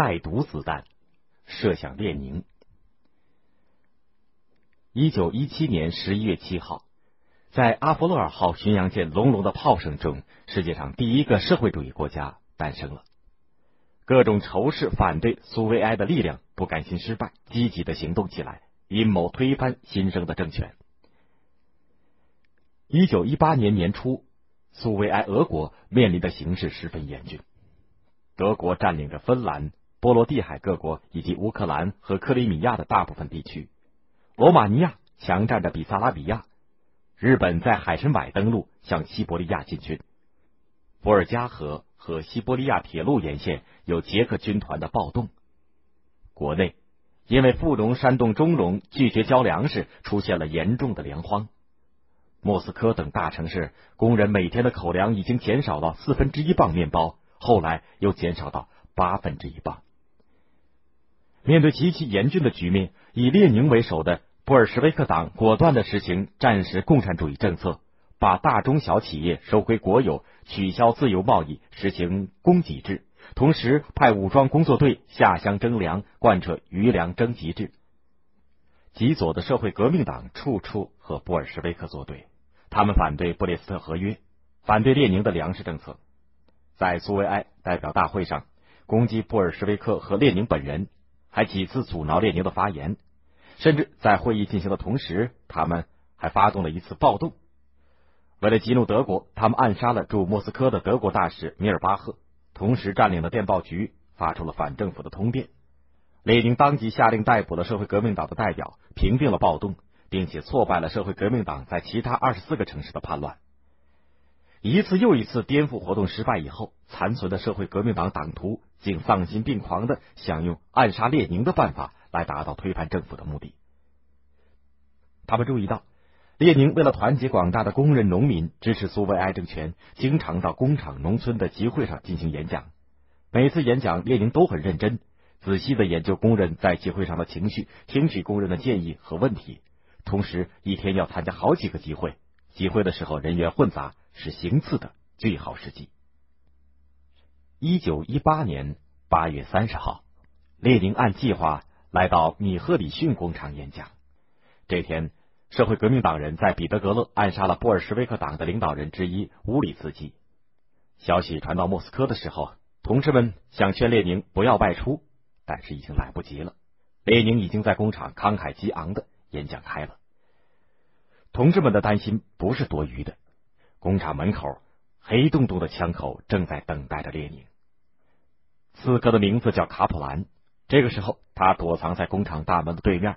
带毒子弹射向列宁。一九一七年十一月七号，在阿波罗尔号巡洋舰隆隆的炮声中，世界上第一个社会主义国家诞生了。各种仇视、反对苏维埃的力量不甘心失败，积极的行动起来，阴谋推翻新生的政权。一九一八年年初，苏维埃俄国面临的形势十分严峻。德国占领着芬兰、波罗的海各国以及乌克兰和克里米亚的大部分地区，罗马尼亚强占着比萨拉比亚，日本在海参崴登陆，向西伯利亚进军。伏尔加河和西伯利亚铁路沿线有捷克军团的暴动。国内因为富农煽动中农拒绝交粮食，出现了严重的粮荒。莫斯科等大城市工人每天的口粮已经减少到四分之一磅面包，后来又减少到八分之一磅。面对极其严峻的局面，以列宁为首的布尔什维克党果断的实行战时共产主义政策，把大中小企业收归国有，取消自由贸易，实行供给制，同时派武装工作队下乡征粮，贯彻余粮征集制。极左的社会革命党处处和布尔什维克作对。他们反对布列斯特合约，反对列宁的粮食政策，在苏维埃代表大会上攻击布尔什维克和列宁本人，还几次阻挠列宁的发言，甚至在会议进行的同时，他们还发动了一次暴动。为了激怒德国，他们暗杀了驻莫斯科的德国大使米尔巴赫，同时占领了电报局，发出了反政府的通电。列宁当即下令逮捕了社会革命党的代表，平定了暴动。并且挫败了社会革命党在其他二十四个城市的叛乱。一次又一次颠覆活动失败以后，残存的社会革命党党徒竟丧心病狂的想用暗杀列宁的办法来达到推翻政府的目的。他们注意到，列宁为了团结广大的工人、农民，支持苏维埃政权，经常到工厂、农村的集会上进行演讲。每次演讲，列宁都很认真，仔细的研究工人在集会上的情绪，听取工人的建议和问题。同时，一天要参加好几个集会，集会的时候人员混杂，是行刺的最好时机。一九一八年八月三十号，列宁按计划来到米赫里逊工厂演讲。这天，社会革命党人在彼得格勒暗杀了布尔什维克党的领导人之一乌里茨基。消息传到莫斯科的时候，同志们想劝列宁不要外出，但是已经来不及了。列宁已经在工厂慷慨激昂的。演讲开了，同志们的担心不是多余的。工厂门口黑洞洞的枪口正在等待着列宁。刺客的名字叫卡普兰。这个时候，他躲藏在工厂大门的对面，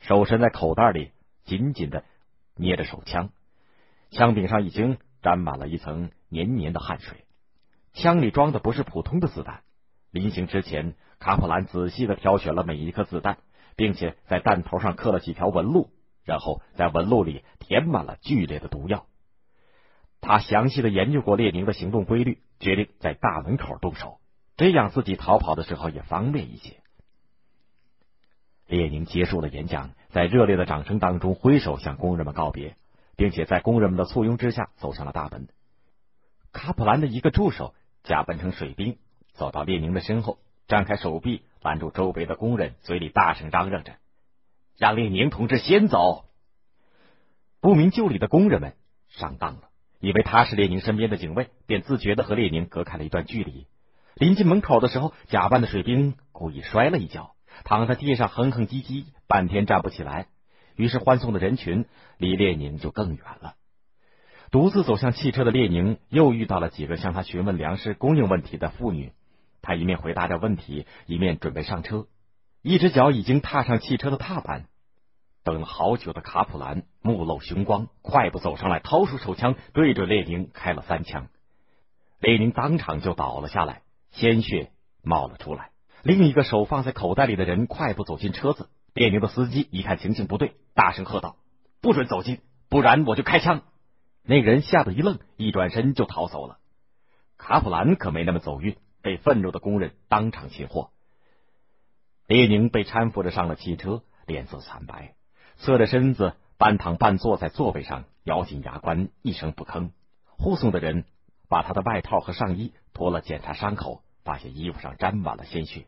手伸在口袋里，紧紧的捏着手枪。枪柄上已经沾满了一层黏黏的汗水。枪里装的不是普通的子弹。临行之前，卡普兰仔细的挑选了每一颗子弹。并且在弹头上刻了几条纹路，然后在纹路里填满了剧烈的毒药。他详细的研究过列宁的行动规律，决定在大门口动手，这样自己逃跑的时候也方便一些。列宁结束了演讲，在热烈的掌声当中挥手向工人们告别，并且在工人们的簇拥之下走上了大门。卡普兰的一个助手假扮成水兵，走到列宁的身后，张开手臂。拦住周围的工人，嘴里大声嚷嚷着：“让列宁同志先走。”不明就里的工人们上当了，以为他是列宁身边的警卫，便自觉的和列宁隔开了一段距离。临近门口的时候，假扮的水兵故意摔了一跤，躺在地上哼哼唧唧，半天站不起来。于是欢送的人群离列宁就更远了。独自走向汽车的列宁，又遇到了几个向他询问粮食供应问题的妇女。他一面回答着问题，一面准备上车，一只脚已经踏上汽车的踏板。等了好久的卡普兰目露凶光，快步走上来，掏出手枪，对着列宁开了三枪。列宁当场就倒了下来，鲜血冒了出来。另一个手放在口袋里的人快步走进车子。列宁的司机一看情形不对，大声喝道：“不准走近，不然我就开枪！”那人吓得一愣，一转身就逃走了。卡普兰可没那么走运。被愤怒的工人当场擒获，列宁被搀扶着上了汽车，脸色惨白，侧着身子半躺半坐在座位上，咬紧牙关，一声不吭。护送的人把他的外套和上衣脱了检查伤口，发现衣服上沾满了鲜血。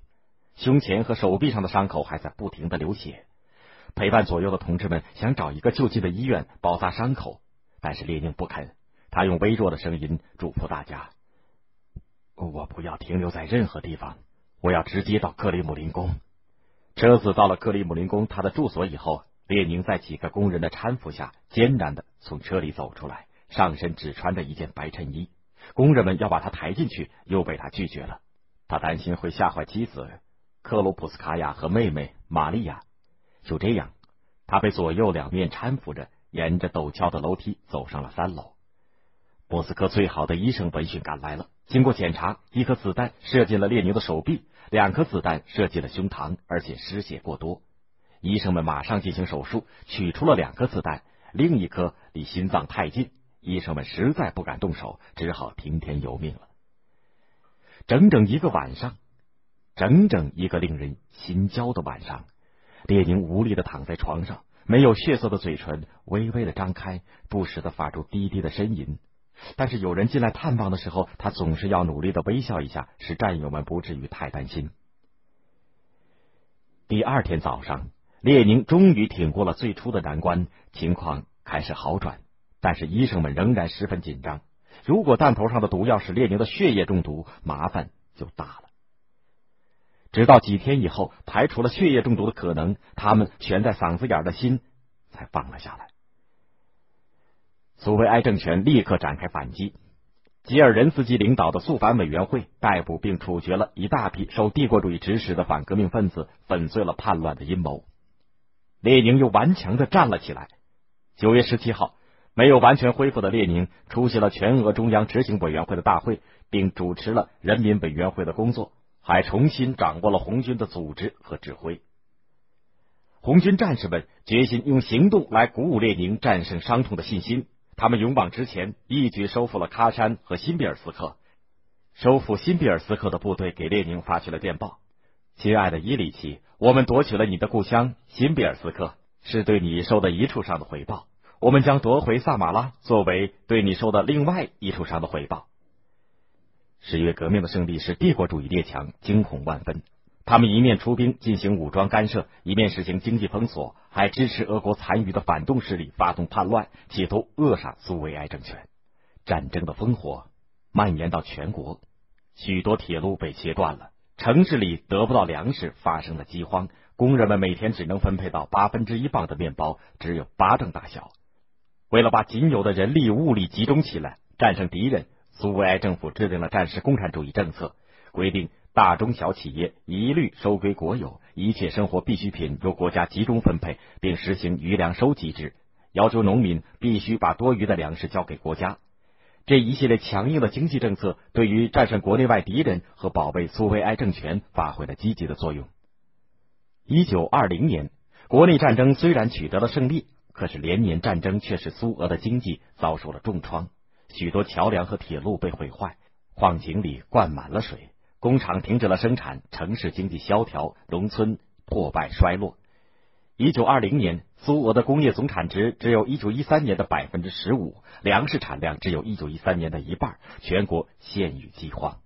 胸前和手臂上的伤口还在不停的流血。陪伴左右的同志们想找一个就近的医院包扎伤口，但是列宁不肯。他用微弱的声音嘱咐大家：“我不要停留在任何地方，我要直接到克里姆林宫。”车子到了克里姆林宫他的住所以后，列宁在几个工人的搀扶下，艰难的从车里走出来，上身只穿着一件白衬衣。工人们要把他抬进去，又被他拒绝了。他担心会吓坏妻子克鲁普斯卡娅和妹妹玛利亚。就这样，他被左右两面搀扶着，沿着陡峭的楼梯走上了三楼。莫斯科最好的医生闻讯赶来了。经过检查，一颗子弹射进了列宁的手臂。两颗子弹射进了胸膛，而且失血过多。医生们马上进行手术，取出了两颗子弹，另一颗离心脏太近，医生们实在不敢动手，只好听天由命了。整整一个晚上，整整一个令人心焦的晚上，列宁无力的躺在床上，没有血色的嘴唇微微的张开，不时的发出低低的呻吟。但是有人进来探望的时候，他总是要努力的微笑一下，使战友们不至于太担心。第二天早上，列宁终于挺过了最初的难关，情况开始好转，但是医生们仍然十分紧张。如果弹头上的毒药是列宁的血液中毒，麻烦就大了。直到几天以后，排除了血液中毒的可能，他们悬在嗓子眼的心才放了下来。苏维埃政权立刻展开反击，吉尔任斯基领导的肃反委员会逮捕并处决了一大批受帝国主义指使的反革命分子，粉碎了叛乱的阴谋。列宁又顽强的站了起来。九月十七号，没有完全恢复的列宁出席了全俄中央执行委员会的大会，并主持了人民委员会的工作，还重新掌握了红军的组织和指挥。红军战士们决心用行动来鼓舞列宁战胜伤痛的信心。他们勇往直前，一举收复了喀山和新比尔斯克。收复新比尔斯克的部队给列宁发去了电报：“亲爱的伊里奇，我们夺取了你的故乡新比尔斯克，是对你受的一处伤的回报。我们将夺回萨马拉，作为对你受的另外一处伤的回报。”十月革命的胜利使帝国主义列强惊恐万分。他们一面出兵进行武装干涉，一面实行经济封锁，还支持俄国残余的反动势力发动叛乱，企图扼杀苏维埃政权。战争的烽火蔓延到全国，许多铁路被切断了，城市里得不到粮食，发生了饥荒。工人们每天只能分配到八分之一磅的面包，只有巴掌大小。为了把仅有的人力物力集中起来战胜敌人，苏维埃政府制定了战时共产主义政策，规定。大中小企业一律收归国有，一切生活必需品由国家集中分配，并实行余粮收集制，要求农民必须把多余的粮食交给国家。这一系列强硬的经济政策，对于战胜国内外敌人和保卫苏维埃政权发挥了积极的作用。一九二零年，国内战争虽然取得了胜利，可是连年战争却使苏俄的经济遭受了重创，许多桥梁和铁路被毁坏，矿井里灌满了水。工厂停止了生产，城市经济萧条，农村破败衰落。一九二零年，苏俄的工业总产值只有一九一三年的百分之十五，粮食产量只有一九一三年的一半，全国陷于饥荒。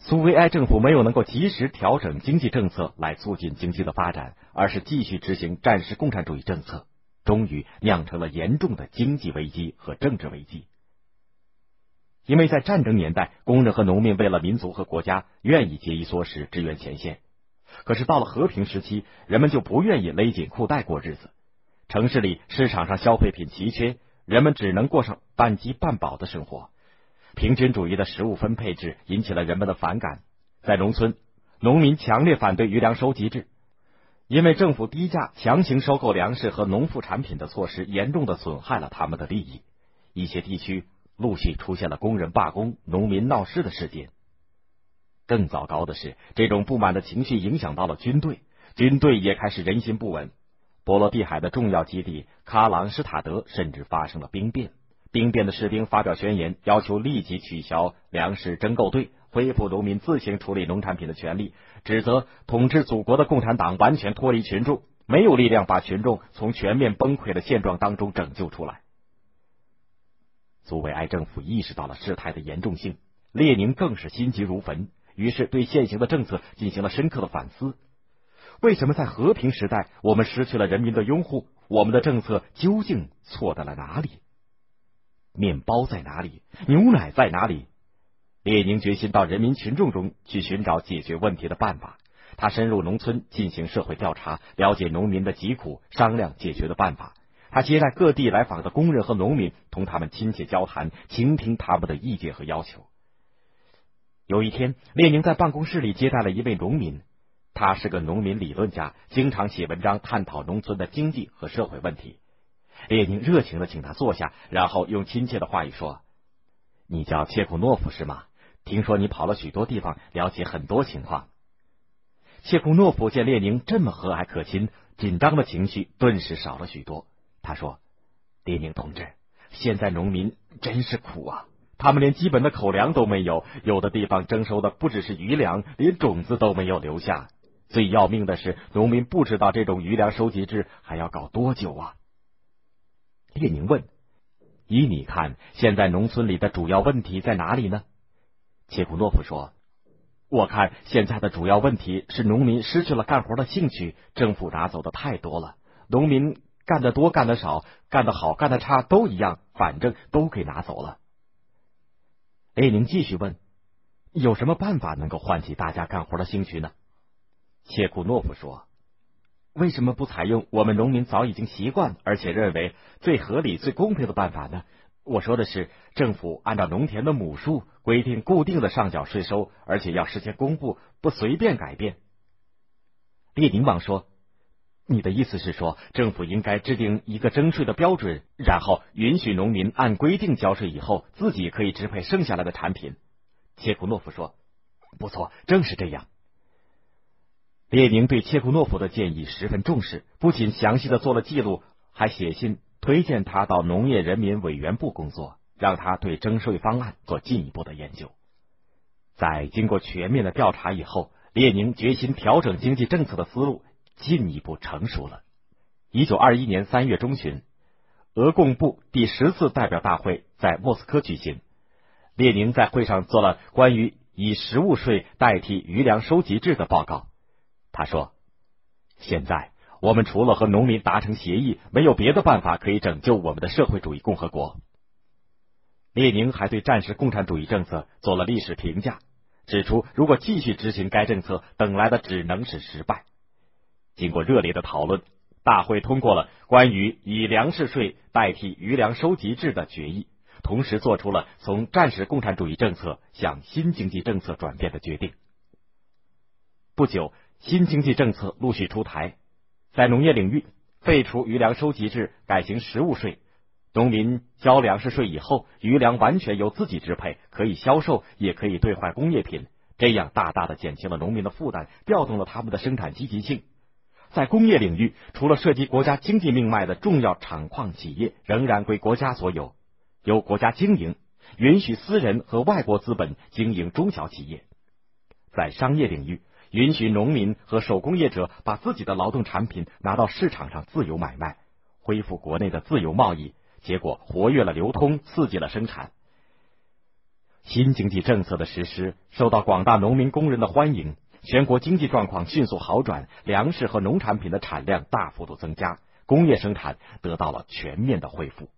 苏维埃政府没有能够及时调整经济政策来促进经济的发展，而是继续执行战时共产主义政策，终于酿成了严重的经济危机和政治危机。因为在战争年代，工人和农民为了民族和国家，愿意节衣缩食支援前线。可是到了和平时期，人们就不愿意勒紧裤带过日子。城市里市场上消费品奇缺，人们只能过上半饥半饱的生活。平均主义的食物分配制引起了人们的反感。在农村，农民强烈反对余粮收集制，因为政府低价强行收购粮食和农副产品的措施，严重的损害了他们的利益。一些地区。陆续出现了工人罢工、农民闹事的事件。更糟糕的是，这种不满的情绪影响到了军队，军队也开始人心不稳。波罗的海的重要基地喀朗施塔德甚至发生了兵变，兵变的士兵发表宣言，要求立即取消粮食征购队，恢复农民自行处理农产品的权利，指责统治祖国的共产党完全脱离群众，没有力量把群众从全面崩溃的现状当中拯救出来。苏维埃政府意识到了事态的严重性，列宁更是心急如焚。于是对现行的政策进行了深刻的反思。为什么在和平时代我们失去了人民的拥护？我们的政策究竟错在了哪里？面包在哪里？牛奶在哪里？列宁决心到人民群众中去寻找解决问题的办法。他深入农村进行社会调查，了解农民的疾苦，商量解决的办法。他接待各地来访的工人和农民，同他们亲切交谈，倾听他们的意见和要求。有一天，列宁在办公室里接待了一位农民，他是个农民理论家，经常写文章探讨农村的经济和社会问题。列宁热情的请他坐下，然后用亲切的话语说：“你叫切库诺夫是吗？听说你跑了许多地方，了解很多情况。”切库诺夫见列宁这么和蔼可亲，紧张的情绪顿时少了许多。他说：“列宁同志，现在农民真是苦啊！他们连基本的口粮都没有，有的地方征收的不只是余粮，连种子都没有留下。最要命的是，农民不知道这种余粮收集制还要搞多久啊！”列宁问：“依你看，现在农村里的主要问题在哪里呢？”切库诺夫说。我看现在的主要问题是农民失去了干活的兴趣，政府拿走的太多了。农民干得多干得少，干得好干得差都一样，反正都给拿走了。列宁继续问：“有什么办法能够唤起大家干活的兴趣呢？”切库诺夫说：“为什么不采用我们农民早已经习惯而且认为最合理、最公平的办法呢？”我说的是，政府按照农田的亩数规定固定的上缴税收，而且要事先公布，不随便改变。列宁王说：“你的意思是说，政府应该制定一个征税的标准，然后允许农民按规定交税，以后自己可以支配剩下来的产品。”切库诺夫说：“不错，正是这样。”列宁对切库诺夫的建议十分重视，不仅详细的做了记录，还写信。推荐他到农业人民委员部工作，让他对征税方案做进一步的研究。在经过全面的调查以后，列宁决心调整经济政策的思路进一步成熟了。一九二一年三月中旬，俄共部第十次代表大会在莫斯科举行。列宁在会上做了关于以食物税代替余粮收集制的报告。他说：“现在。”我们除了和农民达成协议，没有别的办法可以拯救我们的社会主义共和国。列宁还对战时共产主义政策做了历史评价，指出如果继续执行该政策，等来的只能是失败。经过热烈的讨论，大会通过了关于以粮食税代替余粮收集制的决议，同时做出了从战时共产主义政策向新经济政策转变的决定。不久，新经济政策陆续出台。在农业领域，废除余粮收集制，改行实物税。农民交粮食税以后，余粮完全由自己支配，可以销售，也可以兑换工业品。这样大大的减轻了农民的负担，调动了他们的生产积极性。在工业领域，除了涉及国家经济命脉的重要厂矿企业，仍然归国家所有，由国家经营，允许私人和外国资本经营中小企业。在商业领域，允许农民和手工业者把自己的劳动产品拿到市场上自由买卖，恢复国内的自由贸易，结果活跃了流通，刺激了生产。新经济政策的实施受到广大农民工人的欢迎，全国经济状况迅速好转，粮食和农产品的产量大幅度增加，工业生产得到了全面的恢复。